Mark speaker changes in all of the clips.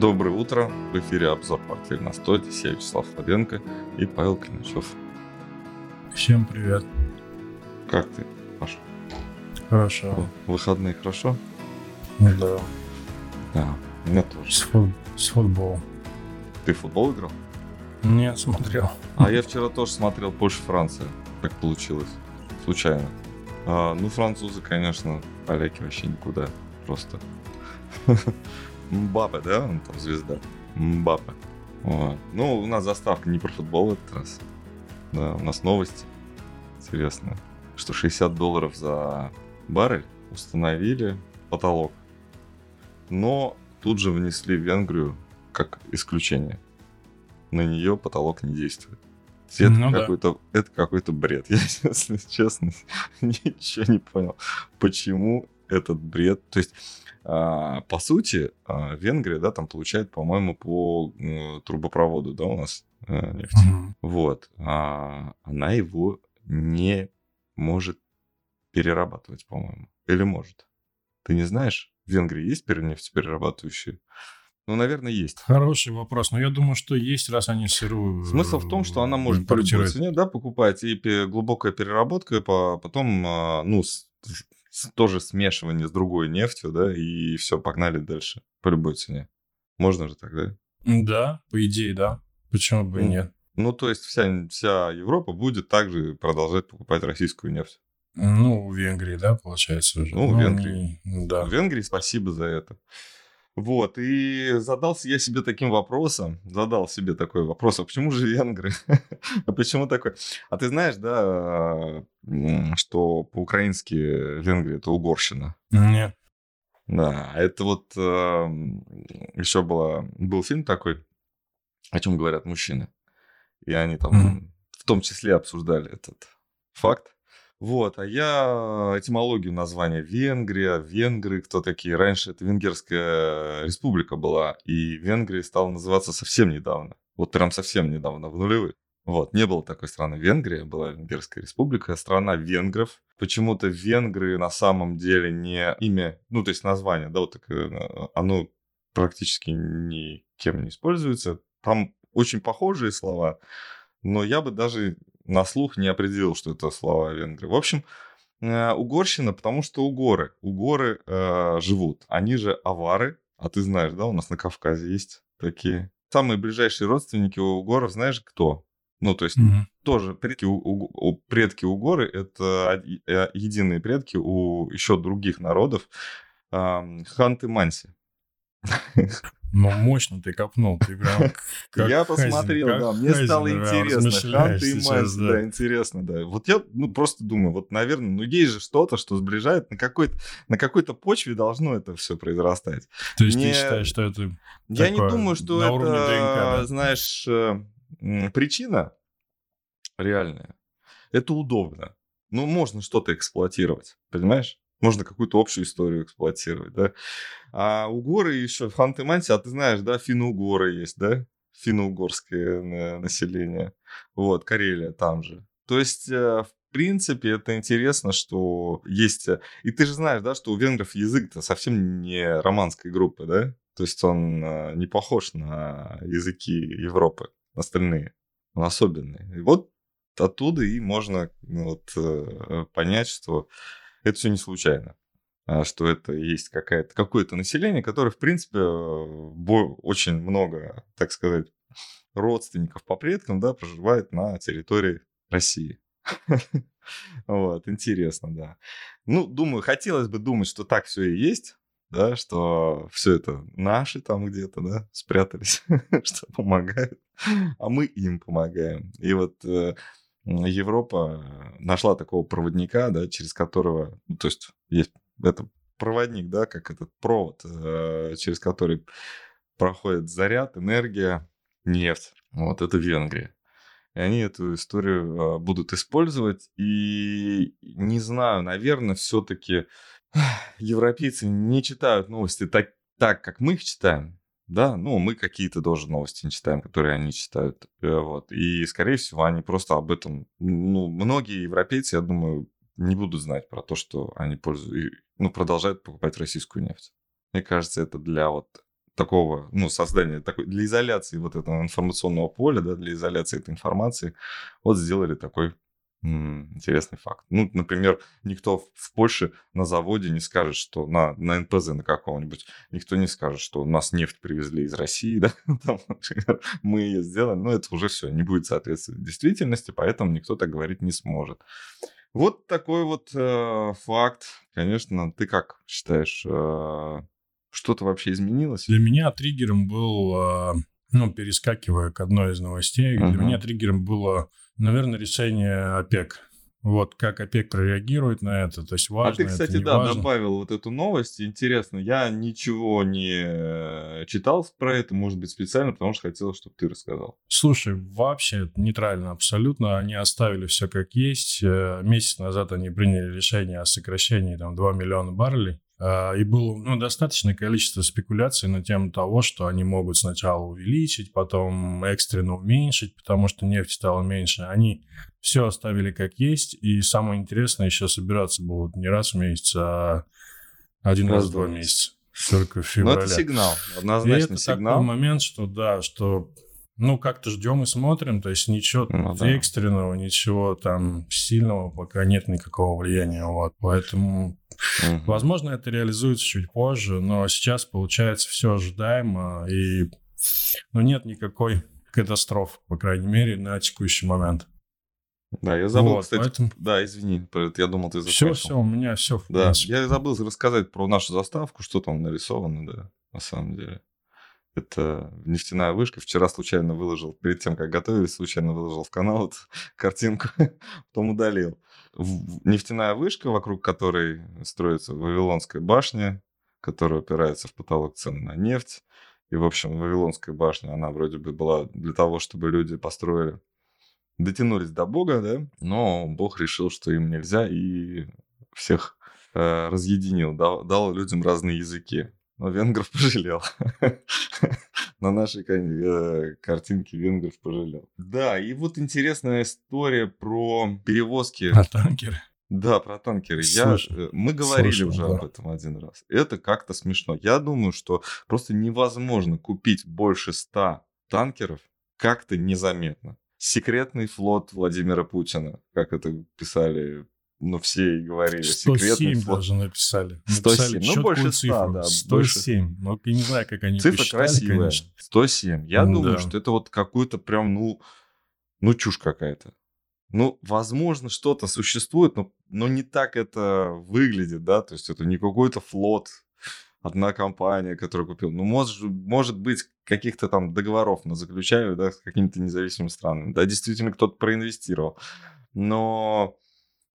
Speaker 1: Доброе утро. В эфире обзор «Портфель на 100». Здесь я, Вячеслав Слабенко и Павел Климачев.
Speaker 2: Всем привет.
Speaker 1: Как ты, Паша?
Speaker 2: Хорошо.
Speaker 1: Выходные хорошо?
Speaker 2: Да.
Speaker 1: Да, у меня тоже.
Speaker 2: С, фут- с футболом.
Speaker 1: Ты футбол играл?
Speaker 2: Нет, смотрел.
Speaker 1: А я вчера тоже смотрел Польша-Франция. Как получилось. Случайно. А, ну, французы, конечно, поляки вообще никуда. Просто. Мбаппе, да? Он там звезда. Мбаппе. Вот. Ну, у нас заставка не про футбол в этот раз. Да, у нас новости. Интересно, что 60 долларов за баррель установили потолок. Но тут же внесли Венгрию как исключение. На нее потолок не действует. Это
Speaker 2: Ну да.
Speaker 1: какой-то, это какой-то бред. Я, если честно, ничего не понял, почему этот бред. То есть, а, по сути, а, Венгрия, да, там получает, по-моему, по трубопроводу, да, у нас э, нефть. Вот. А она его не может перерабатывать, по-моему. Или может? Ты не знаешь? В Венгрии есть пер- нефтеперерабатывающие? Ну, наверное, есть.
Speaker 2: Хороший вопрос, но я думаю, что есть, раз они сырую
Speaker 1: Смысл в том, что она может по любой цене, да, покупать, и глубокая переработка, и по- потом, ну, тоже смешивание с другой нефтью, да, и все, погнали дальше по любой цене. Можно же так, да?
Speaker 2: Да, по идее, да. Почему бы и нет?
Speaker 1: Ну, то есть вся, вся Европа будет также продолжать покупать российскую нефть.
Speaker 2: Ну, в Венгрии, да, получается уже.
Speaker 1: Ну, в Венгрии.
Speaker 2: они- Да.
Speaker 1: В Венгрии спасибо за это. Вот, и задался я себе таким вопросом, задал себе такой вопрос, а почему же венгры? А почему такой? А ты знаешь, да, что по-украински Венгрия это Угорщина?
Speaker 2: Нет.
Speaker 1: Да, это вот еще было, был фильм такой, о чем говорят мужчины. И они там в том числе обсуждали этот факт. Вот, а я этимологию названия Венгрия, венгры, кто такие. Раньше это Венгерская республика была, и Венгрия стала называться совсем недавно. Вот прям совсем недавно, в нулевых. Вот, не было такой страны Венгрия, была Венгерская республика, страна венгров. Почему-то венгры на самом деле не имя, ну, то есть название, да, вот такое, оно практически никем не используется. Там очень похожие слова, но я бы даже на слух не определил, что это слова венгры. В общем, э, угорщина, потому что угоры. Угоры э, живут. Они же авары. А ты знаешь, да, у нас на Кавказе есть такие. Самые ближайшие родственники у угоров, знаешь, кто? Ну, то есть
Speaker 2: Мгм.
Speaker 1: тоже предки, у, у- предки угоры это э, единые предки у еще других народов. Ам, Ханты Манси.
Speaker 2: Ну, мощно ты копнул. Ты прям как
Speaker 1: я
Speaker 2: Хазин,
Speaker 1: посмотрел,
Speaker 2: как
Speaker 1: да, мне
Speaker 2: Хазин
Speaker 1: стало интересно. Ханты и Манси,
Speaker 2: да.
Speaker 1: да, интересно, да. Вот я, ну, просто думаю, вот, наверное, ну, есть же что-то, что сближает, на какой-то, на какой-то почве должно это все произрастать.
Speaker 2: То есть ты считаешь, что это...
Speaker 1: Я не думаю, что это,
Speaker 2: уровне ДНК, да?
Speaker 1: знаешь, причина реальная. Это удобно. Ну, можно что-то эксплуатировать, понимаешь? Можно какую-то общую историю эксплуатировать, да? А угоры еще, в Ханты-Манси, а ты знаешь, да, финно-угоры есть, да? Финно-угорское население. Вот, Карелия там же. То есть, э, в принципе, это интересно, что есть... э, И ты же знаешь, да, что у венгров язык-то совсем не романской группы, да? То есть он э, не похож на языки Европы, остальные. Он особенный. И вот оттуда и можно ну, вот, понять, что это все не случайно. а Что это есть какая-то, какое-то население, которое, в принципе, э, очень много, так сказать, родственников по предкам, да, проживает на территории России. Вот, интересно, да. Ну, думаю, хотелось бы думать, что так все и есть, да, что все это наши там где-то, да, спрятались, что помогают, а мы им помогаем. И вот э, Европа э, нашла такого проводника, да, через которого, ну, то есть есть это проводник, да, как этот провод, э, через который проходит заряд, энергия, нефть. Вот это Венгрия. И они эту историю э, будут использовать. И не знаю, наверное, все-таки европейцы не читают новости так, так, как мы их читаем. Да, ну, мы какие-то тоже новости не читаем, которые они читают. Э, Вот. И, скорее всего, они просто об этом... Ну, многие европейцы, я думаю, не будут знать про то, что они пользуют... Ну, продолжают покупать российскую нефть. Мне кажется, это для вот такого, ну, создания такой, для изоляции вот этого информационного поля, да, для изоляции этой информации, вот сделали такой Интересный факт. Ну, например, никто в Польше на заводе не скажет, что на, на НПЗ на каком-нибудь, никто не скажет, что у нас нефть привезли из России, да, Там, например, мы ее сделали, но это уже все, не будет соответствовать действительности, поэтому никто так говорить не сможет. Вот такой вот э, факт. Конечно, ты как считаешь, э, что-то вообще изменилось?
Speaker 2: Для меня триггером был, э, ну, перескакивая к одной из новостей, uh-huh. для меня триггером было Наверное, решение ОПЕК. Вот как ОПЕК прореагирует на это, то есть важно.
Speaker 1: А ты, кстати,
Speaker 2: это,
Speaker 1: да,
Speaker 2: важно.
Speaker 1: добавил вот эту новость. Интересно, я ничего не э, читал про это, может быть, специально, потому что хотел, чтобы ты рассказал.
Speaker 2: Слушай, вообще нейтрально абсолютно. Они оставили все как есть. Э, месяц назад они приняли решение о сокращении там 2 миллиона баррелей. А, и было ну, достаточное количество спекуляций на тему того, что они могут сначала увеличить, потом экстренно уменьшить, потому что нефть стала меньше. Они все оставили как есть, и самое интересное, еще собираться будут не раз в месяц, а один раз, раз в два месяца. Только в феврале.
Speaker 1: Ну, это сигнал, однозначно
Speaker 2: и это
Speaker 1: сигнал.
Speaker 2: такой момент, что да, что ну, как-то ждем и смотрим, то есть ничего ну, да. экстренного, ничего там сильного пока нет никакого влияния, вот, поэтому Угу. Возможно, это реализуется чуть позже, но сейчас получается все ожидаемо, и ну, нет никакой катастрофы, по крайней мере, на текущий момент.
Speaker 1: Да, я забыл, вот, кстати. Поэтому... Да, извини, я думал, ты
Speaker 2: закончил. Все, все, у меня все.
Speaker 1: Да, я забыл рассказать про нашу заставку, что там нарисовано, да, на самом деле. Это нефтяная вышка. Вчера случайно выложил, перед тем, как готовились, случайно выложил в канал эту картинку, потом удалил нефтяная вышка, вокруг которой строится Вавилонская башня, которая опирается в потолок цен на нефть. И, в общем, Вавилонская башня, она вроде бы была для того, чтобы люди построили, дотянулись до Бога, да, но Бог решил, что им нельзя, и всех э, разъединил, дал, дал людям разные языки. Но венгров пожалел. На нашей э, картинке венгров пожалел. Да, и вот интересная история про перевозки.
Speaker 2: Про танкеры.
Speaker 1: Да, про танкеры. Я, э, мы говорили слышал, уже да. об этом один раз. Это как-то смешно. Я думаю, что просто невозможно купить больше ста танкеров как-то незаметно. Секретный флот Владимира Путина, как это писали ну, все говорили.
Speaker 2: 107 даже написали.
Speaker 1: 107, написали ну, больше 100,
Speaker 2: цифру. да. 107, больше... ну, я не знаю, как они
Speaker 1: Цифра посчитали, красивая. Конечно. 107. Я да. думаю, что это вот какой-то прям, ну, ну, чушь какая-то. Ну, возможно, что-то существует, но, но не так это выглядит, да, то есть это не какой-то флот, одна компания, которая купила. Ну, может, может быть, каких-то там договоров мы заключали, да, с какими-то независимыми странами. Да, действительно, кто-то проинвестировал. Но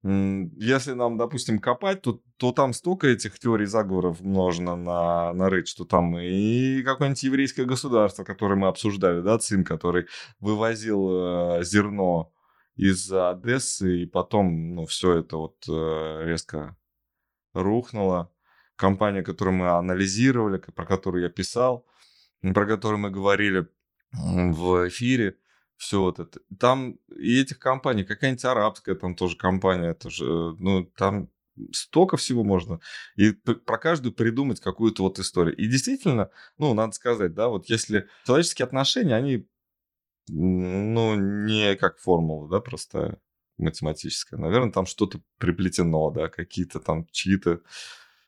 Speaker 1: если нам, допустим, копать, то, то там столько этих теорий заговоров можно на, нарыть, что там и какое-нибудь еврейское государство, которое мы обсуждали, да, ЦИМ, который вывозил э, зерно из Одессы, и потом, ну, все это вот э, резко рухнуло. Компания, которую мы анализировали, про которую я писал, про которую мы говорили в эфире, все вот это. Там и этих компаний, какая-нибудь арабская там тоже компания, это же, ну, там столько всего можно. И про каждую придумать какую-то вот историю. И действительно, ну, надо сказать, да, вот если человеческие отношения, они, ну, не как формула, да, просто математическая. Наверное, там что-то приплетено, да, какие-то там чьи-то Э,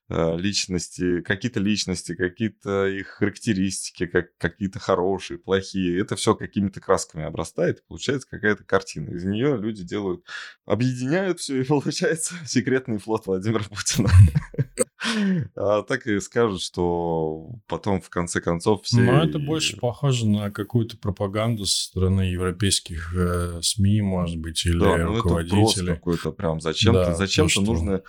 Speaker 1: личности, какие-то личности, какие-то их характеристики, как, какие-то хорошие, плохие. Это все какими-то красками обрастает, получается какая-то картина. Из нее люди делают, объединяют все, и получается секретный флот Владимира Путина. А так и скажут, что потом в конце концов все...
Speaker 2: Ну, это больше похоже на какую-то пропаганду со стороны европейских э, СМИ, может быть, или да, ну руководителей.
Speaker 1: Это какой-то прям зачем-то, да, зачем-то нужно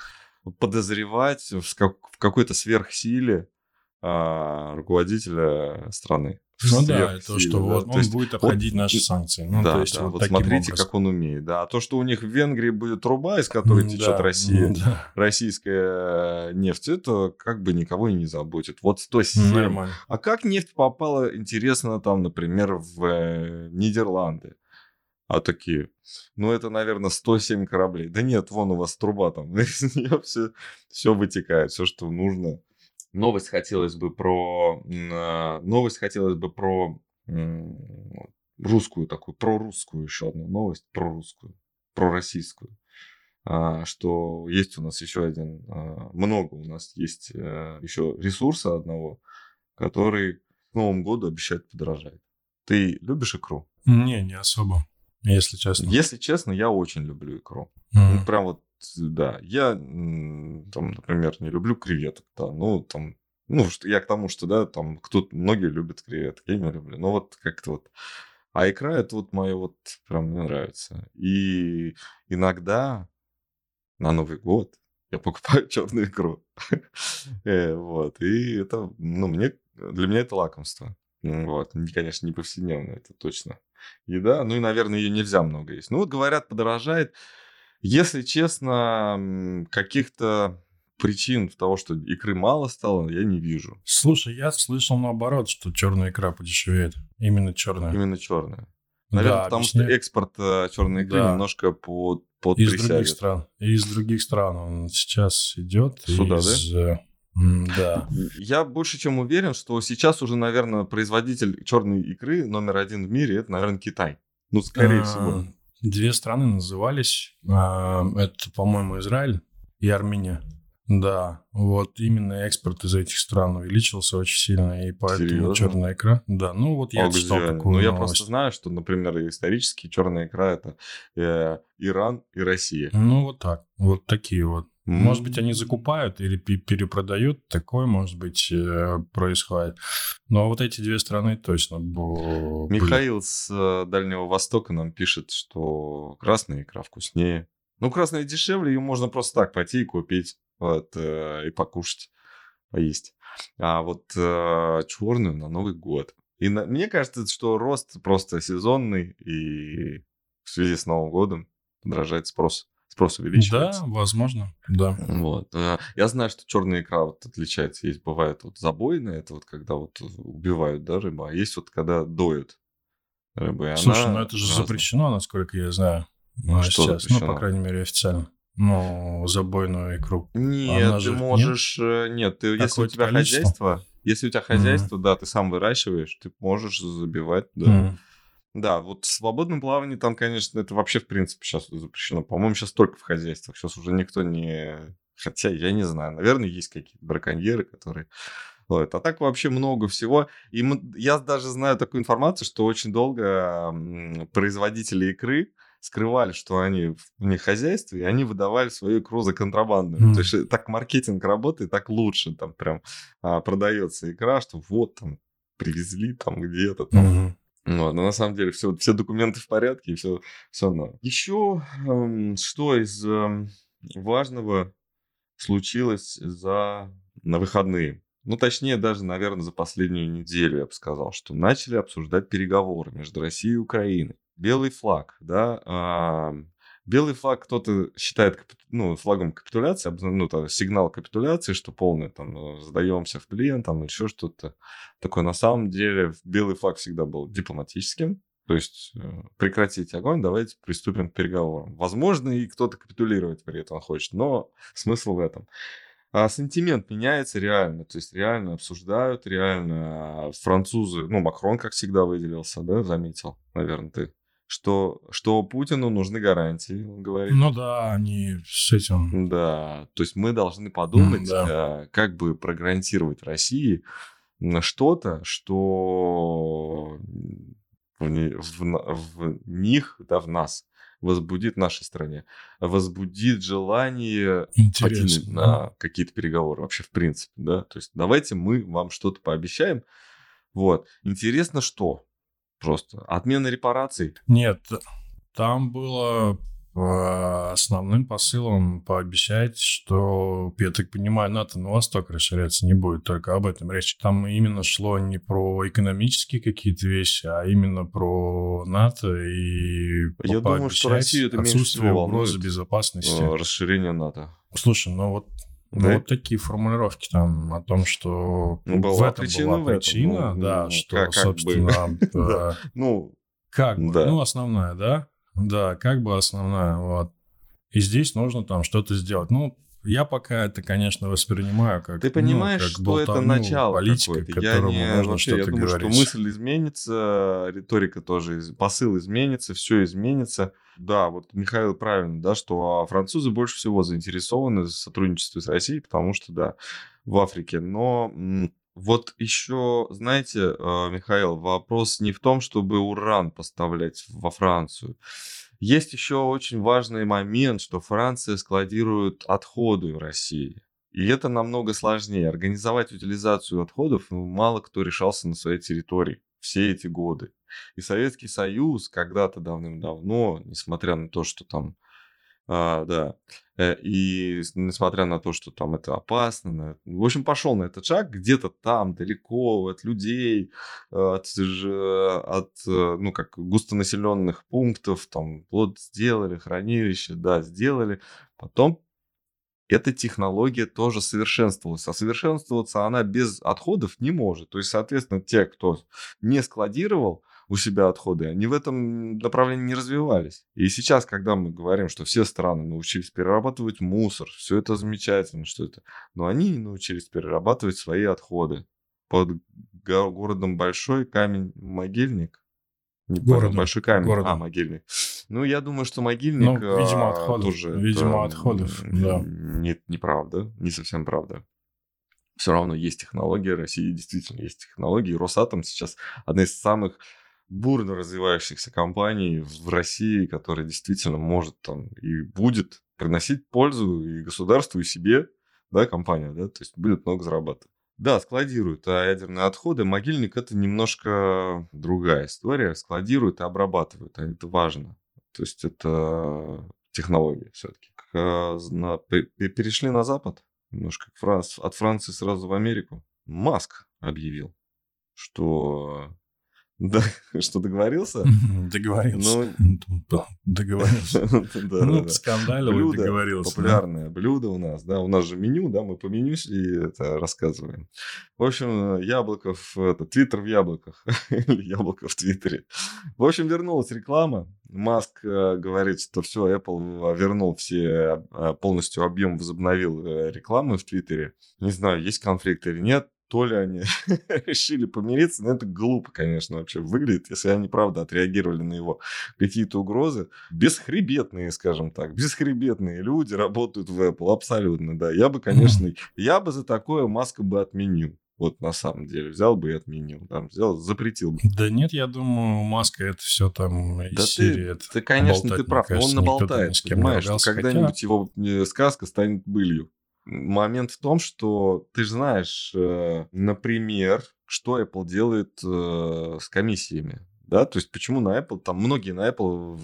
Speaker 1: подозревать в, как, в какой-то сверхсиле а, руководителя страны.
Speaker 2: Ну да, то, что вот он есть, будет обходить вот, наши санкции. Ну,
Speaker 1: да,
Speaker 2: то есть
Speaker 1: да, вот, вот смотрите, образом. как он умеет. Да. А то, что у них в Венгрии будет труба, из которой mm, течет да, Россия, да. российская нефть, это как бы никого и не заботит. Вот 107. Нормально. А как нефть попала, интересно, там, например, в э, Нидерланды? А такие, ну это, наверное, 107 кораблей. Да нет, вон у вас труба там, из нее все, все вытекает, все, что нужно Новость хотелось бы про... а, Новость хотелось бы про русскую такую, прорусскую еще одну новость, прорусскую, пророссийскую. А, Что есть у нас еще один... а, Много у нас есть еще ресурса одного, который к Новому году обещает подорожать. Ты любишь икру?
Speaker 2: Не, не особо, если честно.
Speaker 1: Если честно, я очень люблю икру. Ну, прям вот, да. Я, там, например, не люблю креветок, да, ну, там, ну, я к тому, что, да, там, кто многие любят креветки, я не люблю. Но вот как-то вот... А икра, это вот мое вот, прям мне нравится. И иногда на Новый год я покупаю черную икру. Э, Вот, и это, ну, мне, для меня это лакомство. Вот, Не, конечно, не повседневно, это точно еда. Ну и, наверное, ее нельзя много есть. Ну вот, говорят, подорожает. Если честно, каких-то причин того, что икры мало стало, я не вижу.
Speaker 2: Слушай, я слышал наоборот, что черная икра подешевеет. Именно черная.
Speaker 1: Именно черная. Наверное,
Speaker 2: Да,
Speaker 1: потому
Speaker 2: объясняю.
Speaker 1: что экспорт черной икры
Speaker 2: Да.
Speaker 1: немножко под,
Speaker 2: Из других стран. Из других стран он сейчас идет.
Speaker 1: Сюда,
Speaker 2: из, э, м, Да.
Speaker 1: Я больше чем уверен, что сейчас уже, наверное, производитель черной икры номер один в мире это, наверное, Китай. Ну, скорее
Speaker 2: А,
Speaker 1: всего.
Speaker 2: Две страны назывались. А, Это, по-моему, Израиль и Армения. Да, вот именно экспорт из этих стран увеличился очень сильно, и поэтому
Speaker 1: Серьезно?
Speaker 2: черная икра. Да, ну вот я
Speaker 1: А
Speaker 2: читал такую
Speaker 1: Ну, я
Speaker 2: новость.
Speaker 1: просто знаю, что, например, исторически черная икра это э, Иран и Россия.
Speaker 2: Ну вот так, вот такие вот. Может быть, они закупают или пе- перепродают, такое, может быть, э, происходит. Но вот эти две страны точно.
Speaker 1: Михаил с э, Дальнего Востока нам пишет, что красная икра вкуснее. Ну, красная дешевле, ее можно просто так пойти и купить вот, э, и покушать, поесть. А вот черную на Новый год. И на- мне кажется, что рост просто сезонный, и в связи с Новым годом подражает спрос. Спрос
Speaker 2: Да,
Speaker 1: увеличивается.
Speaker 2: возможно, да.
Speaker 1: Вот. э, Я знаю, что черная икра вот отличается. Есть бывает вот забойная, это вот когда вот убивают, да, рыбу, а есть вот когда доют рыбу. и
Speaker 2: Слушай,
Speaker 1: она
Speaker 2: ну это же
Speaker 1: разная.
Speaker 2: запрещено, насколько я знаю. а,
Speaker 1: Что
Speaker 2: сейчас, ну,
Speaker 1: запрещено?
Speaker 2: по крайней мере, официально. Ну, забойную икру.
Speaker 1: Нет,
Speaker 2: Она
Speaker 1: ты
Speaker 2: же- нет?
Speaker 1: можешь... э, Нет, ты, если у тебя
Speaker 2: количество?
Speaker 1: хозяйство, если у тебя хозяйство, да, ты сам выращиваешь, ты можешь забивать, да.
Speaker 2: М.
Speaker 1: Да, вот в свободном плавании там, конечно, это вообще, в принципе, сейчас запрещено. По-моему, сейчас только в хозяйствах. Сейчас уже никто не... Хотя, я не знаю, наверное, есть какие-то браконьеры, которые... ловят. А так вообще много всего. И мы- я даже знаю такую информацию, что очень долго производители икры скрывали, что они в них хозяйстве, и они выдавали свою икру за контрабандную.
Speaker 2: Мгм.
Speaker 1: То есть э, так маркетинг работает, так лучше там прям а, продается икра, что вот там привезли там где-то там
Speaker 2: Мгм.
Speaker 1: Вот, но на самом деле все, все документы в порядке, и все, все норм. Еще что из эм, важного случилось за на выходные? Ну, точнее, даже, наверное, за последнюю неделю, я бы сказал, что начали обсуждать переговоры между Россией и Украиной. Белый флаг, да, белый флаг кто-то считает ну, флагом капитуляции, ну, там, сигнал капитуляции, что полное, там, э, сдаемся в плен, там, еще что-то такое. На самом деле, белый флаг всегда был дипломатическим, то есть э, прекратить огонь, давайте приступим к переговорам. Возможно, и кто-то капитулировать при этом хочет, но смысл в этом. А сентимент меняется реально, то есть реально обсуждают, реально французы, ну, Макрон, как всегда, выделился, да, заметил, наверное, ты, что, что Путину нужны гарантии, он говорит.
Speaker 2: Ну да, они с этим...
Speaker 1: Да, то есть мы должны подумать,
Speaker 2: да.
Speaker 1: э, как бы прогарантировать России м, что-то, что в, в на- в них, да, в нас возбудит в нашей стране, возбудит желание на, на какие-то переговоры вообще в принципе, да, то есть давайте мы вам что-то пообещаем, вот, интересно что, просто отмена репараций,
Speaker 2: Нет, там было э, основным посылом пообещать, что, я так понимаю, НАТО на восток расширяться не будет, только об этом речь. Там именно шло не про экономические какие-то вещи, а именно про НАТО и
Speaker 1: Я думаю, что Россию это меньше
Speaker 2: отсутствие
Speaker 1: всего волнует.
Speaker 2: безопасности.
Speaker 1: э, расширение НАТО.
Speaker 2: Слушай, ну вот
Speaker 1: Да?
Speaker 2: вот такие формулировки там о том, что
Speaker 1: Ну, была
Speaker 2: в этом
Speaker 1: причина
Speaker 2: была
Speaker 1: этом.
Speaker 2: причина,
Speaker 1: Ну,
Speaker 2: да,
Speaker 1: ну,
Speaker 2: что,
Speaker 1: как-
Speaker 2: собственно,
Speaker 1: Да.
Speaker 2: э,
Speaker 1: Ну,
Speaker 2: как бы, ну, основная, да? Да, как бы основная, вот. И здесь нужно там что-то сделать. Ну, я пока это, конечно, воспринимаю как
Speaker 1: Ты понимаешь,
Speaker 2: ну, как
Speaker 1: что это
Speaker 2: болтовню
Speaker 1: начало
Speaker 2: политика,
Speaker 1: какое-то. Я,
Speaker 2: которому
Speaker 1: не,
Speaker 2: можно
Speaker 1: вообще, я
Speaker 2: что-то
Speaker 1: думаю,
Speaker 2: говорить.
Speaker 1: что мысль изменится, риторика тоже, посыл изменится, все изменится. Да, вот Михаил правильно, да, что а, французы больше всего заинтересованы в сотрудничестве с Россией, потому что, да, в Африке. Но вот еще, знаете, э, Михаил, вопрос не в том, чтобы уран поставлять во Францию. Есть еще очень важный момент, что Франция складирует отходы в России. И это намного сложнее. Организовать утилизацию отходов ну, мало кто решался на своей территории все эти годы. И Советский Союз когда-то давным-давно, несмотря на то, что там, а, да, э, и несмотря на то, что там это опасно, в общем, пошел на этот шаг где-то там, далеко от людей, э, от, от э, ну, как густонаселенных пунктов, там, вот сделали, хранилище, да, сделали. Потом эта технология тоже совершенствовалась. А совершенствоваться она без отходов не может. То есть, соответственно, те, кто не складировал у себя отходы, они в этом направлении не развивались. И сейчас, когда мы говорим, что все страны научились перерабатывать мусор, все это замечательно, что это, но они не научились перерабатывать свои отходы. Под го- городом Большой камень могильник. Не
Speaker 2: Городом.
Speaker 1: Большой камень.
Speaker 2: Городом.
Speaker 1: А, могильник. Ну, я думаю, что могильник...
Speaker 2: Ну, видимо,
Speaker 1: а,
Speaker 2: отходов.
Speaker 1: Тоже
Speaker 2: Видимо,
Speaker 1: это,
Speaker 2: отходов, да.
Speaker 1: Нет, неправда. Не совсем правда. Все равно есть технологии. России действительно есть технологии. Росатом сейчас одна из самых бурно развивающихся компаний в России, которая действительно может там и будет приносить пользу и государству, и себе, да, компания, да, то есть будет много зарабатывать. Да, складируют а ядерные отходы. Могильник это немножко другая история. Складируют и обрабатывают, а это важно. То есть это технология все-таки. Перешли на Запад, немножко от Франции сразу в Америку. Маск объявил, что да, что договорился.
Speaker 2: Договорился.
Speaker 1: Ну,
Speaker 2: Договорился.
Speaker 1: Да,
Speaker 2: Ну,
Speaker 1: да, да.
Speaker 2: скандалил
Speaker 1: Блюдо
Speaker 2: договорился. да.
Speaker 1: Популярное блюдо у нас, да, у нас же меню, да, мы по меню и это рассказываем. В общем, Яблоков, это, Твиттер в яблоках, или яблоко в Твиттере. В общем, вернулась реклама. Маск э, говорит, что все, Apple вернул все, э, полностью объем возобновил э, рекламы в Твиттере. Не знаю, есть конфликт или нет, то ли они решили помириться, но это глупо, конечно, вообще выглядит, если они, правда, отреагировали на его какие-то угрозы. Бесхребетные, скажем так, бесхребетные люди работают в Apple, абсолютно, да. Я бы, конечно, я бы за такое Маска бы отменил. Вот на самом деле, взял бы и отменил, там, взял, запретил бы.
Speaker 2: Да нет, я думаю, Маска это все там из
Speaker 1: Да ты-
Speaker 2: серии. это
Speaker 1: Ты, конечно, ты прав, он
Speaker 2: кажется, там
Speaker 1: наболтает, понимаешь, когда-нибудь его э, сказка станет былью. Момент в том, что ты же знаешь, э, например, что Apple делает э, с комиссиями, да, то есть почему на Apple, там многие на Apple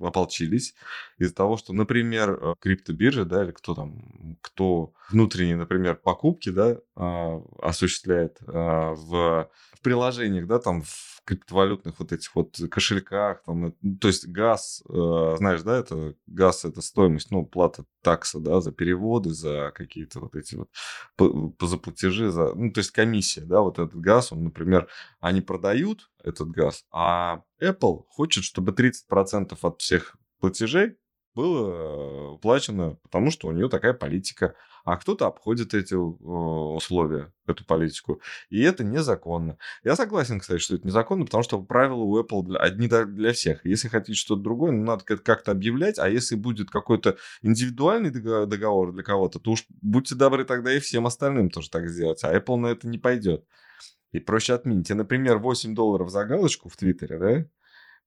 Speaker 1: ополчились из-за того, что, например, э, криптобиржи, да, или кто там, кто внутренние, например, покупки, да, а, осуществляет а, в, в приложениях, да, там в криптовалютных вот этих вот кошельках, там, э, ну, то есть газ, э, знаешь, да, это газ, это стоимость, ну, плата такса, да, за переводы, за какие-то вот эти вот, по- по- за платежи, за, ну, то есть комиссия, да, вот этот газ, он, например, они продают этот газ, а Apple хочет, чтобы 30% от всех платежей было э, уплачено, потому что у нее такая политика. А кто-то обходит эти э, условия, эту политику. И это незаконно. Я согласен, кстати, что это незаконно, потому что правила у Apple для, одни для всех. Если хотите что-то другое, ну, надо как- как-то объявлять. А если будет какой-то индивидуальный дого- договор для кого-то, то уж будьте добры тогда и всем остальным тоже так сделать. А Apple на это не пойдет. И проще отменить. И, например, 8 долларов за галочку в Твиттере, да?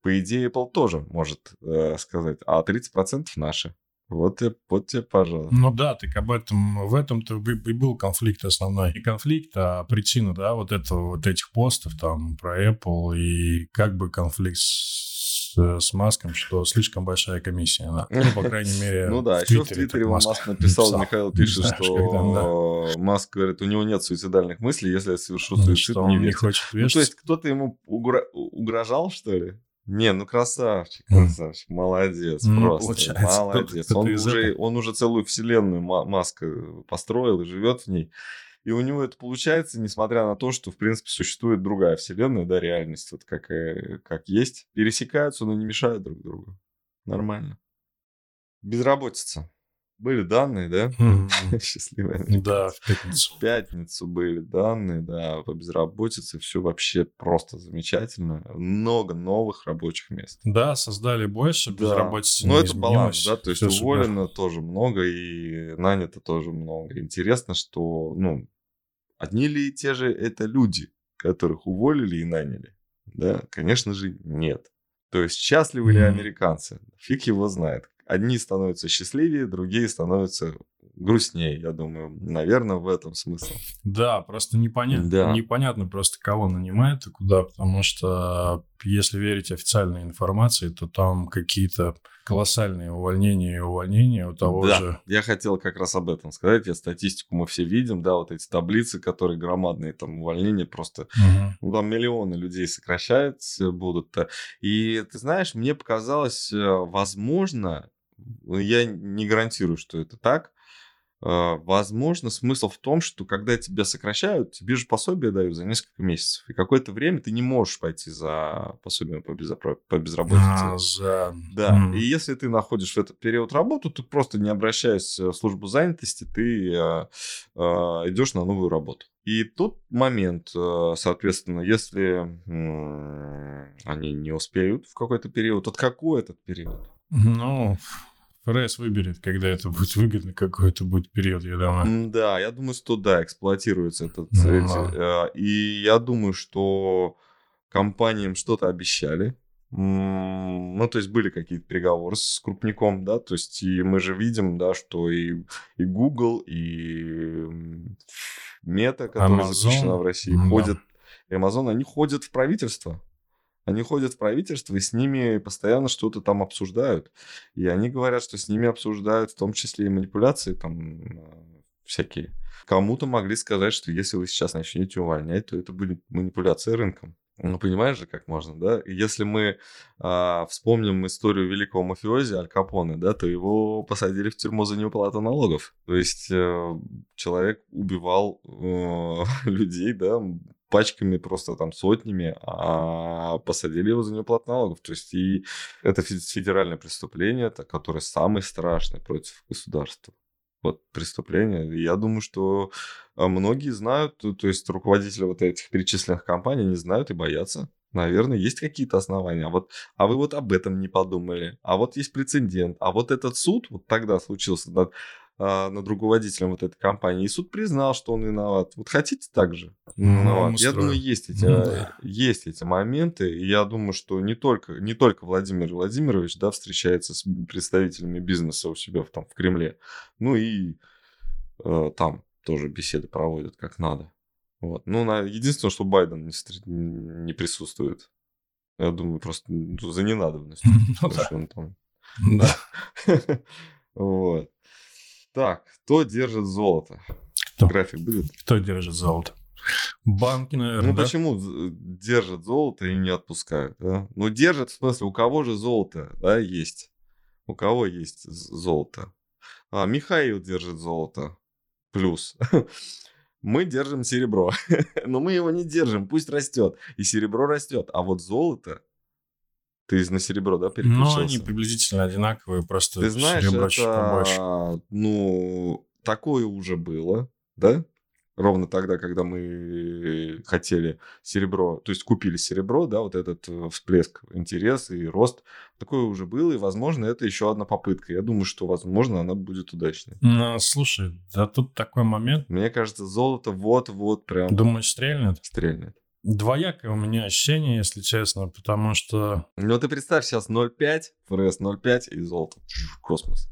Speaker 1: По идее, Apple тоже может э, сказать, а 30% наши. Вот тебе, вот тебе, пожалуйста.
Speaker 2: Ну да, так об этом, в этом-то и и был конфликт основной. Не конфликт, а причина, да, вот этого, вот этих постов там про Apple и как бы конфликт с, с Маском, что слишком большая комиссия. да. Ну, по крайней мере,
Speaker 1: Ну да, еще в
Speaker 2: Твиттере
Speaker 1: Маск
Speaker 2: Маск
Speaker 1: написал,
Speaker 2: написал.
Speaker 1: Михаил пишет,
Speaker 2: Знаешь,
Speaker 1: что Маск говорит, у него нет суицидальных мыслей, если я совершу
Speaker 2: Ну,
Speaker 1: суицид,
Speaker 2: что
Speaker 1: не
Speaker 2: он не
Speaker 1: верьте.
Speaker 2: хочет
Speaker 1: Ну, то есть кто-то ему угрожал, что ли? Не, ну красавчик, красавчик, молодец,
Speaker 2: Ну,
Speaker 1: просто,
Speaker 2: получается,
Speaker 1: молодец.
Speaker 2: кто-то
Speaker 1: Он уже, он уже целую вселенную Ма- Маска построил и живет в ней. И у него это получается, несмотря на то, что, в принципе, существует другая вселенная, да, реальность, вот как, э, как есть. Пересекаются, но не мешают друг другу. Нормально. Безработица. Были данные, да?
Speaker 2: Мгм.
Speaker 1: Счастливые.
Speaker 2: Да, в пятницу.
Speaker 1: В пятницу были данные, да, по безработице. Все вообще просто замечательно. Много новых рабочих мест.
Speaker 2: Да, создали больше,
Speaker 1: Да.
Speaker 2: безработица
Speaker 1: Ну,
Speaker 2: не
Speaker 1: это баланс, да, то есть
Speaker 2: супер.
Speaker 1: уволено тоже много и нанято тоже много. Интересно, что, ну, одни ли те же это люди, которых уволили и наняли? Да, конечно же, нет. То есть счастливы ли американцы? Фиг его знает. Одни становятся счастливее, другие становятся грустнее, я думаю. Наверное, в этом смысл.
Speaker 2: Да, просто непонятно,
Speaker 1: Да.
Speaker 2: непонятно просто, кого нанимают и куда, потому что если верить официальной информации, то там какие-то колоссальные увольнения и увольнения у того
Speaker 1: да,
Speaker 2: же.
Speaker 1: я хотел как раз об этом сказать. Я статистику мы все видим, да, вот эти таблицы, которые громадные, там увольнения просто
Speaker 2: Мгм.
Speaker 1: Ну, там миллионы людей сокращаются будут-то. И ты знаешь, мне показалось, э, возможно, я не гарантирую, что это так, э, возможно, смысл в том, что когда тебя сокращают, тебе же пособие дают за несколько месяцев. И какое-то время ты не можешь пойти за пособием по, безопро- по безработице.
Speaker 2: А, за...
Speaker 1: Да,
Speaker 2: М.
Speaker 1: и если ты находишь в этот период работу, ты просто не обращаясь в службу занятости, ты э, э, идешь на новую работу. И тут момент, э, соответственно, если м, они не успеют в какой-то период, вот какой этот период?
Speaker 2: Ну, ФРС выберет, когда это будет выгодно, какой это будет период, я думаю.
Speaker 1: Да, я думаю, что да, эксплуатируется этот.
Speaker 2: Ну,
Speaker 1: эти, э, и я думаю, что компаниям что-то обещали. Ну, то есть были какие-то переговоры с крупником, да, то есть и мы же видим, да, что и, и Google, и Мета, которая
Speaker 2: Amazon,
Speaker 1: запрещена в России,
Speaker 2: да.
Speaker 1: ходят, Amazon, они ходят в правительство. Они ходят в правительство, и с ними постоянно что-то там обсуждают. И они говорят, что с ними обсуждают в том числе и манипуляции там э, всякие. Кому-то могли сказать, что если вы сейчас начнете увольнять, то это будет манипуляция рынком. Ну, понимаешь же, как можно, да? Если мы а, вспомним историю великого мафиози Аль Капоне, да, то его посадили в тюрьму за неуплату налогов. То есть э, человек убивал э, людей, да, пачками просто там сотнями, а посадили его за неуплату налогов. То есть и это фе- федеральное преступление, это, которое самое страшное против государства. Вот преступление. Я думаю, что а, многие знают, то есть руководители вот этих перечисленных компаний, они знают и боятся. Наверное, есть какие-то основания. А вот, а вы вот об этом не подумали. А вот есть прецедент. А вот этот суд, вот тогда случился над, над руководителем вот этой компании, и суд признал, что он виноват. Вот хотите так же?
Speaker 2: Ну,
Speaker 1: Ну. Я думаю, есть эти,
Speaker 2: Ну,
Speaker 1: а,
Speaker 2: да.
Speaker 1: есть эти моменты. И я думаю, что не только, не только Владимир Владимирович да, встречается с представителями бизнеса у себя в, там, в Кремле, ну и э, там тоже беседы проводят как надо. Вот. Ну, на... единственное, что Байден не, встр- не присутствует. Я думаю, просто ну, за ненадобностью.
Speaker 2: Ну
Speaker 1: потому
Speaker 2: да.
Speaker 1: что он там
Speaker 2: Да.
Speaker 1: Вот. Так, кто держит золото?
Speaker 2: Кто?
Speaker 1: График будет?
Speaker 2: Кто держит золото? Банки, наверное,
Speaker 1: Ну
Speaker 2: да?
Speaker 1: почему з- держат золото и не отпускают? Да? Ну держат, в смысле, у кого же золото да, есть? У кого есть золото? А, Михаил держит золото. Плюс. Мы держим серебро. Но мы его не держим, пусть растет. И серебро растет. А вот золото... Ты на серебро, да,
Speaker 2: Ну,
Speaker 1: переключился?
Speaker 2: они приблизительно одинаковые, просто
Speaker 1: Ты знаешь,
Speaker 2: серебро чуть побольше.
Speaker 1: это, ну, такое уже было, да? Ровно тогда, когда мы хотели серебро, то есть купили серебро, да, вот этот э, всплеск интереса и рост, такое уже было, и, возможно, это еще одна попытка. Я думаю, что, возможно, она будет удачной.
Speaker 2: Ну, слушай, да тут такой момент.
Speaker 1: Мне кажется, золото вот-вот прям
Speaker 2: Думаешь, стрельнет?
Speaker 1: стрельнет.
Speaker 2: Двоякое у меня ощущение, если честно, потому что...
Speaker 1: Ну, ты представь, сейчас 0,5, ФРС 0,5 и золото. Космос.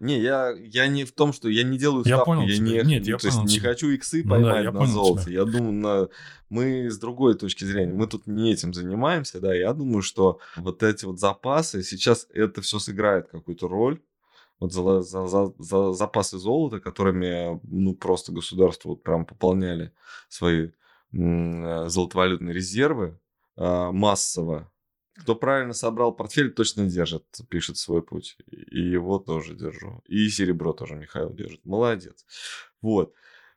Speaker 1: Не, я, я не в том, что я не делаю
Speaker 2: Я
Speaker 1: ставку,
Speaker 2: понял
Speaker 1: я
Speaker 2: тебя.
Speaker 1: не,
Speaker 2: Нет, я
Speaker 1: то есть
Speaker 2: понял
Speaker 1: не
Speaker 2: тебя.
Speaker 1: хочу иксы
Speaker 2: Ну да,
Speaker 1: поймать
Speaker 2: я
Speaker 1: на золоте.
Speaker 2: тебя.
Speaker 1: Я думаю, на... мы с другой точки зрения, мы тут не этим занимаемся, да, я думаю, что вот эти вот запасы, сейчас это все сыграет какую-то роль. Вот за, за- за- за запасы золота, которыми, ну, просто государство вот прям пополняли свои золотовалютные резервы а, массово. Кто правильно собрал портфель, точно держит, пишет свой путь. И его тоже держу. И серебро тоже Михаил держит. Молодец. Вот.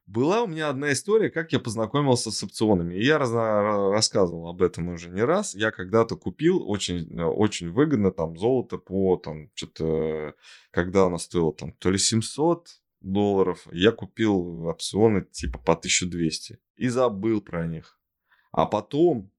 Speaker 1: Была у меня одна история, как я познакомился с опционами. Я рассказывал об этом уже не раз. Я когда-то купил очень, очень выгодно там золото по там что-то, когда оно стоило там то ли 700 долларов, я купил опционы типа по 1200 и забыл про них. А потом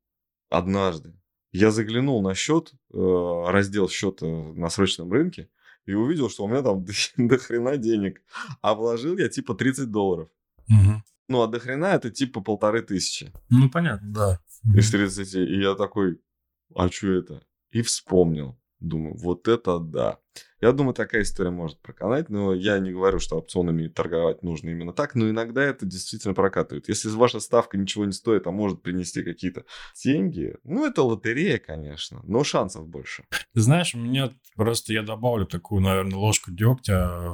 Speaker 1: однажды я заглянул на счет, э, раздел счета на срочном рынке, и увидел, что у меня там до хрена денег. А вложил я типа 30 долларов.
Speaker 2: Угу.
Speaker 1: Ну, а до хрена это типа полторы тысячи.
Speaker 2: Ну, понятно, да.
Speaker 1: Из 30. И я такой, а что это? И вспомнил. Думаю, вот это да. Я думаю, такая история может проканать, но я не говорю, что опционами торговать нужно именно так, но иногда это действительно прокатывает. Если ваша ставка ничего не стоит, а может принести какие-то деньги, ну, это лотерея, конечно, но шансов больше.
Speaker 2: Знаешь, у меня просто я добавлю такую, наверное, ложку дегтя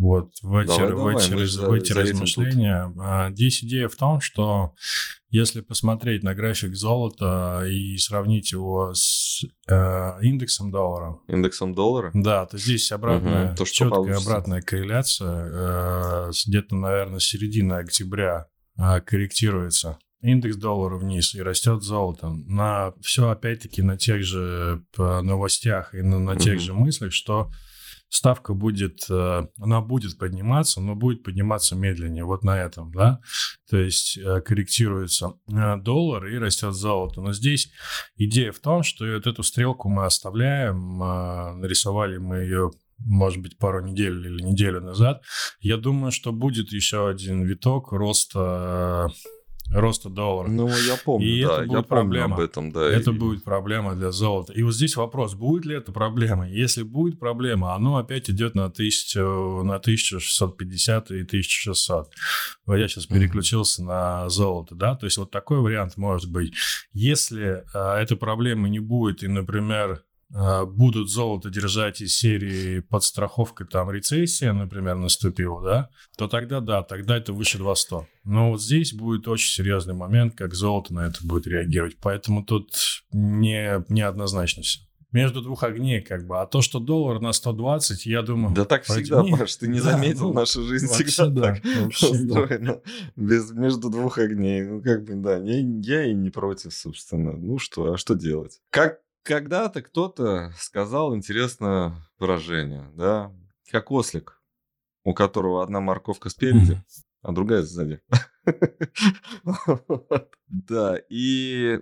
Speaker 2: вот в эти, давай, в эти, давай, в эти размышления. Тут. Здесь идея в том, что если посмотреть на график золота и сравнить его с э, индексом доллара.
Speaker 1: Индексом доллара?
Speaker 2: Да, то здесь обратная, угу, то, четкая получится? обратная корреляция. Э, где-то, наверное, середина октября э, корректируется индекс доллара вниз и растет золото. На все опять-таки на тех же новостях и на, на тех же мыслях, что ставка будет, э, она будет подниматься, но будет подниматься медленнее. Вот на этом, да. То есть э, корректируется э, доллар и растет золото. Но здесь идея в том, что вот эту стрелку мы оставляем, нарисовали мы ее может быть, пару недель или неделю назад. Я думаю, что будет еще один виток роста роста доллара.
Speaker 1: Ну, я помню, и да, это будет я проблема. об этом, да.
Speaker 2: Это и... будет проблема для золота. И вот здесь вопрос, будет ли это проблема? Если будет проблема, оно опять идет на, 1000, на 1650 и 1600. Я сейчас переключился на золото, да, то есть вот такой вариант может быть. Если а, этой проблемы не будет, и, например, будут золото держать из серии подстраховка, там рецессия, например, наступила, да, то тогда да, тогда это выше 200. Но вот здесь будет очень серьезный момент, как золото на это будет реагировать. Поэтому тут не, неоднозначно все. Между двух огней, как бы. А то, что доллар на 120, я думаю...
Speaker 1: Да так всегда, не... Паш, ты не да, заметил, ну, наша жизнь всегда да, так устроена. Да. Без, между двух огней. Ну, как бы, да, я, я и не против, собственно. Ну что, а что делать? Как когда-то кто-то сказал интересное выражение, да, как ослик, у которого одна морковка спереди, а другая сзади. Да, и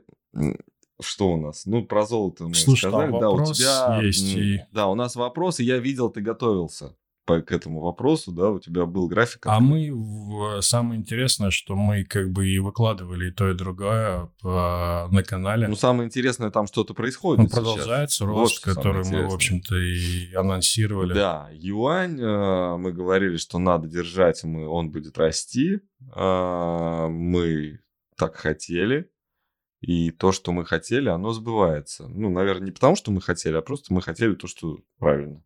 Speaker 1: что у нас? Ну, про золото мы сказали. Да, у тебя... Есть Да, у нас вопрос, и я видел, ты готовился по, к этому вопросу, да, у тебя был график.
Speaker 2: А мы, в, самое интересное, что мы как бы и выкладывали и то, и другое по, на канале.
Speaker 1: Ну, самое интересное, там что-то происходит
Speaker 2: Он продолжается рост, вот который мы, в общем-то, и анонсировали.
Speaker 1: Да, юань, э, мы говорили, что надо держать, мы, он будет расти. Э, мы так хотели. И то, что мы хотели, оно сбывается. Ну, наверное, не потому, что мы хотели, а просто мы хотели то, что правильно.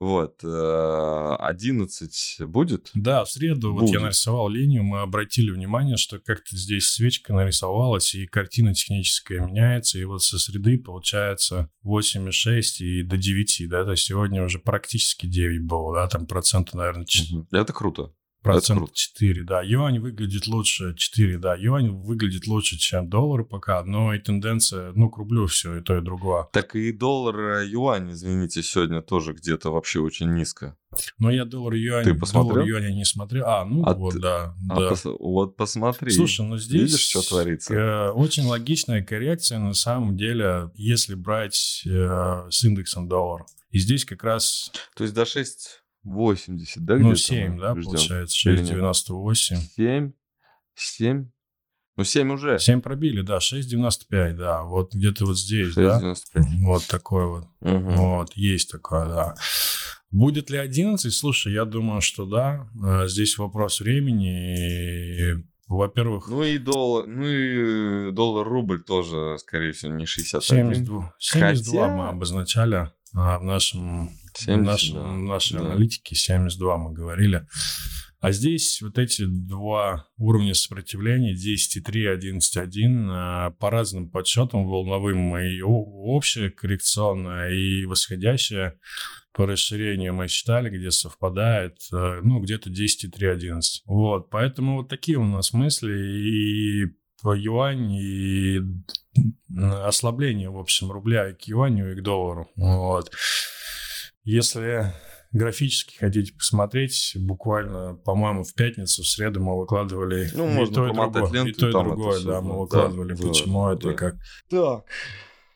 Speaker 1: Вот, 11 э, будет?
Speaker 2: Да, в среду будет. вот я нарисовал линию, мы обратили внимание, что как-то здесь свечка нарисовалась, и картина техническая меняется, и вот со среды получается 8,6 и до 9, да, то есть сегодня уже практически 9 было, да, там процента, наверное, 4.
Speaker 1: Это круто.
Speaker 2: Процент 4, да. Юань выглядит лучше, 4, да. Юань выглядит лучше, чем доллар пока, но и тенденция, ну, к рублю все, и то, и другое.
Speaker 1: Так и доллар юань, извините, сегодня тоже где-то вообще очень низко.
Speaker 2: Но я доллар юань, ты посмотрел? доллар юань не смотрел. А, ну а вот, ты, да. А
Speaker 1: да. Пос, вот посмотри.
Speaker 2: Слушай, ну здесь...
Speaker 1: Видишь, что творится?
Speaker 2: Э, очень логичная коррекция на самом деле, если брать э, с индексом доллар. И здесь как раз...
Speaker 1: То есть до 6 80, да?
Speaker 2: Ну, 7, да, ждем? получается, 6,98.
Speaker 1: 7, 7, ну, 7 уже.
Speaker 2: 7 пробили, да, 6,95, да, вот где-то вот здесь, 6,95. да? Вот такой вот, угу. вот, есть такое, да. Будет ли 11? Слушай, я думаю, что да. Э, здесь вопрос времени. Во-первых...
Speaker 1: Ну и доллар, ну и доллар-рубль тоже, скорее всего, не 61.
Speaker 2: 72, 72 Хотя... мы обозначали а, в нашем 70, наш, да. нашей да. аналитике 72 мы говорили. А здесь вот эти два уровня сопротивления 10.3, 11.1 а, по разным подсчетам волновым и общая коррекционная, и восходящая по расширению мы считали, где совпадает, э, ну, где-то 10,3-11. Вот, поэтому вот такие у нас мысли, и по юань, и ослабление, в общем, рубля и к юаню, и к доллару. Вот. Если графически хотите посмотреть, буквально, по-моему, в пятницу, в среду мы выкладывали
Speaker 1: ну,
Speaker 2: и
Speaker 1: можно
Speaker 2: то, и другое,
Speaker 1: ленту,
Speaker 2: и то, и другое,
Speaker 1: это
Speaker 2: да, мы выкладывали,
Speaker 1: да,
Speaker 2: почему
Speaker 1: да,
Speaker 2: это и
Speaker 1: да.
Speaker 2: как.
Speaker 1: Так,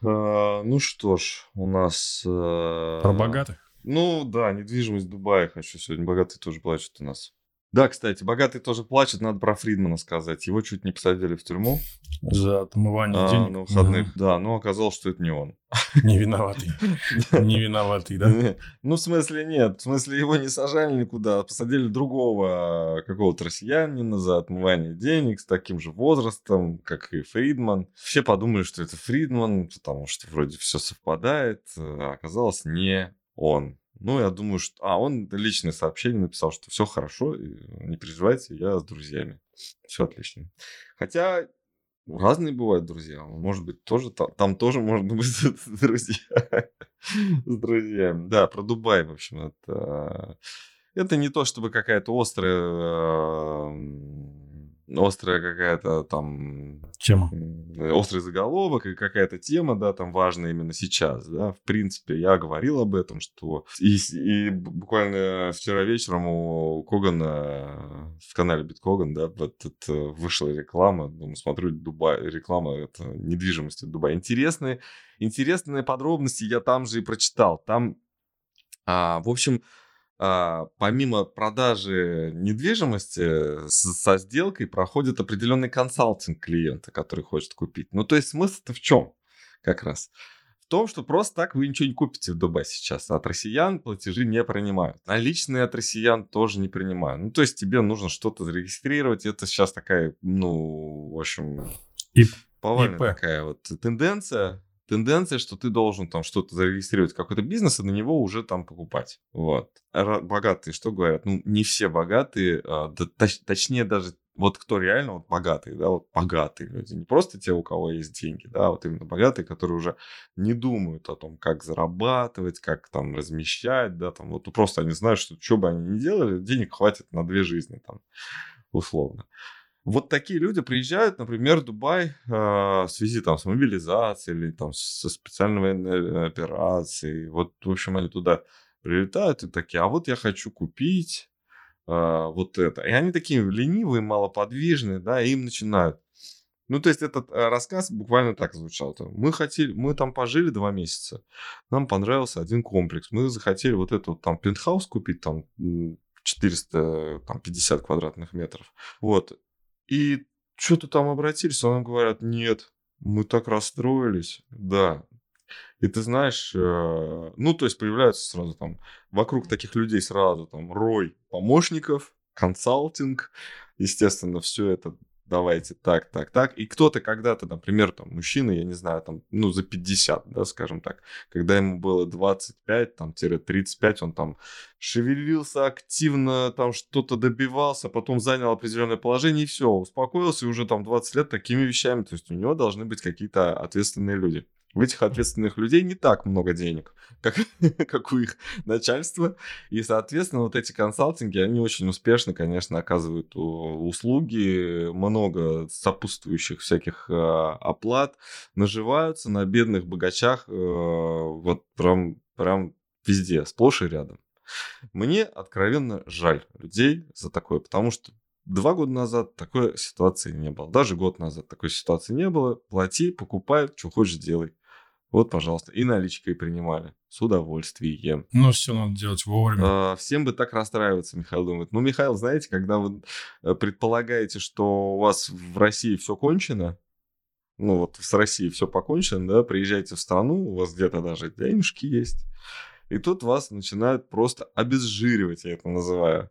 Speaker 1: э, ну что ж, у нас... э,
Speaker 2: Про богатых?
Speaker 1: Ну да, недвижимость в Дубае хочу сегодня. Богатые тоже плачут у нас. Да, кстати, богатые тоже плачут. Надо про Фридмана сказать. Его чуть не посадили в тюрьму
Speaker 2: За отмывание
Speaker 1: а,
Speaker 2: денег?
Speaker 1: на выходных. Да, но оказалось, что это не он.
Speaker 2: Не виноватый. Не виноватый, да?
Speaker 1: Ну, в смысле, нет. В смысле, его не сажали никуда. а Посадили другого какого-то россиянина за отмывание денег с таким же возрастом, как и Фридман. Все подумали, что это Фридман, потому что вроде все совпадает. А оказалось, не он. Ну, я думаю, что... А, он личное сообщение написал, что все хорошо, не переживайте, я с друзьями. Все отлично. Хотя разные бывают друзья. Может быть, тоже там, тоже можно быть друзья. С друзьями. Да, про Дубай, в общем, это... Это не то, чтобы какая-то острая... Острая какая-то там
Speaker 2: Тема.
Speaker 1: острый заголовок и какая-то тема, да, там важная именно сейчас, да. В принципе, я говорил об этом, что и, и буквально вчера вечером у Когана в канале Биткоган, да, вот тут, э, вышла реклама, думаю, смотрю, Дубай, реклама это недвижимости в Дубае. Интересные, интересные подробности я там же и прочитал. Там, а, в общем, а, помимо продажи недвижимости с- со сделкой проходит определенный консалтинг клиента, который хочет купить. Ну, то есть смысл-то в чем как раз? В том, что просто так вы ничего не купите в Дубае сейчас. От россиян платежи не принимают. Наличные от россиян тоже не принимают. Ну, то есть тебе нужно что-то зарегистрировать. Это сейчас такая, ну, в общем,
Speaker 2: Ип.
Speaker 1: повальная
Speaker 2: ИП.
Speaker 1: такая вот тенденция. Тенденция, что ты должен там что-то зарегистрировать, какой-то бизнес, и на него уже там покупать. Вот. Ра- Богатые что говорят? Ну, не все богатые, а, да точ- точнее даже вот кто реально вот богатые, да, вот богатые люди. Не просто те, у кого есть деньги, да, а вот именно богатые, которые уже не думают о том, как зарабатывать, как там размещать, да, там вот ну, просто они знают, что что бы они ни делали, денег хватит на две жизни там, условно. Вот такие люди приезжают, например, в Дубай э, в связи там с мобилизацией или там со специальной военной операцией. Вот, в общем, они туда прилетают и такие, а вот я хочу купить э, вот это. И они такие ленивые, малоподвижные, да, и им начинают. Ну, то есть этот э, рассказ буквально так звучал. Мы хотели, мы там пожили два месяца, нам понравился один комплекс, мы захотели вот этот там пентхаус купить, там м, 450 квадратных метров. Вот. И что-то там обратились, а нам говорят, нет, мы так расстроились, да. И ты знаешь, э, ну, то есть появляются сразу там, вокруг таких людей сразу там рой помощников, консалтинг, естественно, все это давайте так, так, так. И кто-то когда-то, например, там, мужчина, я не знаю, там, ну, за 50, да, скажем так, когда ему было 25, там, тире 35, он там шевелился активно, там, что-то добивался, потом занял определенное положение, и все, успокоился, и уже там 20 лет такими вещами, то есть у него должны быть какие-то ответственные люди. У этих ответственных людей не так много денег, как, как у их начальства. И, соответственно, вот эти консалтинги, они очень успешно, конечно, оказывают услуги, много сопутствующих всяких э, оплат, наживаются на бедных богачах э, вот прям, прям везде, сплошь и рядом. Мне откровенно жаль людей за такое, потому что два года назад такой ситуации не было. Даже год назад такой ситуации не было. Плати, покупай, что хочешь делай. Вот, пожалуйста. И наличкой принимали. С удовольствием.
Speaker 2: Ну, все надо делать вовремя.
Speaker 1: А, Всем бы так расстраиваться, Михаил думает. Ну, Михаил, знаете, когда вы э, предполагаете, что у вас в России все кончено, ну вот с Россией все покончено, да, приезжаете в страну, у вас где-то даже денежки есть, и тут вас начинают просто обезжиривать, я это называю.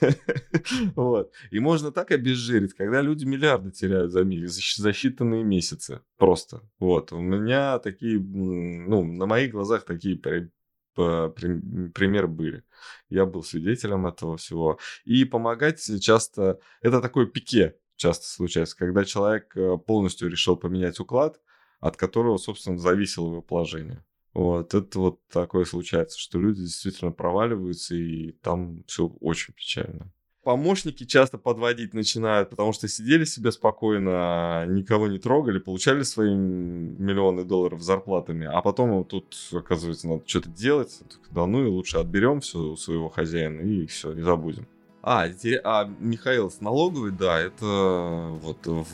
Speaker 1: Вот. И можно так обезжирить, когда люди миллиарды теряют за, за считанные месяцы. Просто. Вот. У меня такие, ну, на моих глазах такие при- примеры были. Я был свидетелем этого всего. И помогать часто... Это такое пике часто случается, когда человек э, полностью решил поменять уклад, от которого, собственно, зависело его положение. Вот, это вот такое случается, что люди действительно проваливаются, и там все очень печально. Помощники часто подводить начинают, потому что сидели себе спокойно, никого не трогали, получали свои миллионы долларов зарплатами, а потом тут, оказывается, надо что-то делать. Да ну и лучше отберем все у своего хозяина и все, не забудем. А, а Михаил, с налоговой, да, это вот в,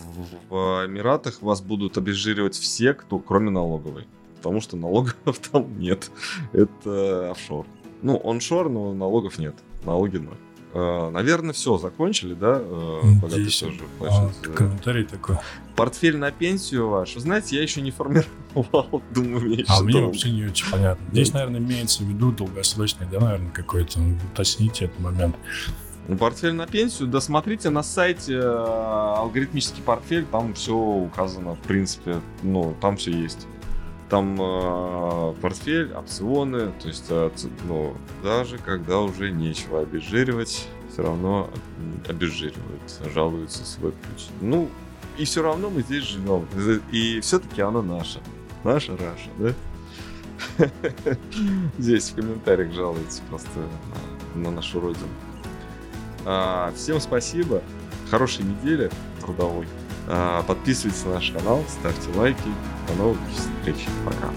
Speaker 1: в Эмиратах вас будут обезжиривать все, кто кроме налоговой. Потому что налогов там нет. Это офшор. Ну, оншор, но налогов нет. Налоги ноль. Э, наверное, все, закончили, да? Э,
Speaker 2: Здесь тоже а, комментарий такой.
Speaker 1: Портфель на пенсию ваш. Вы знаете, я еще не формировал, думаю, мне
Speaker 2: А мне вообще не очень понятно. Здесь, наверное, имеется в виду долгосрочный, да, наверное, какой-то. Уточните этот момент.
Speaker 1: Ну, портфель на пенсию, да смотрите на сайте э, алгоритмический портфель, там все указано, в принципе, ну, там все есть. Там э, портфель, опционы, то есть, э, ну, даже когда уже нечего обезжиривать, все равно обезжиривают, жалуются свой ключ. Ну, и все равно мы здесь живем. И все-таки оно наше. Наша Раша, да? Здесь в комментариях жалуются просто на нашу родину. А, всем спасибо. Хорошей недели трудовой. А, подписывайтесь на наш канал, ставьте лайки. До новых встреч. Пока.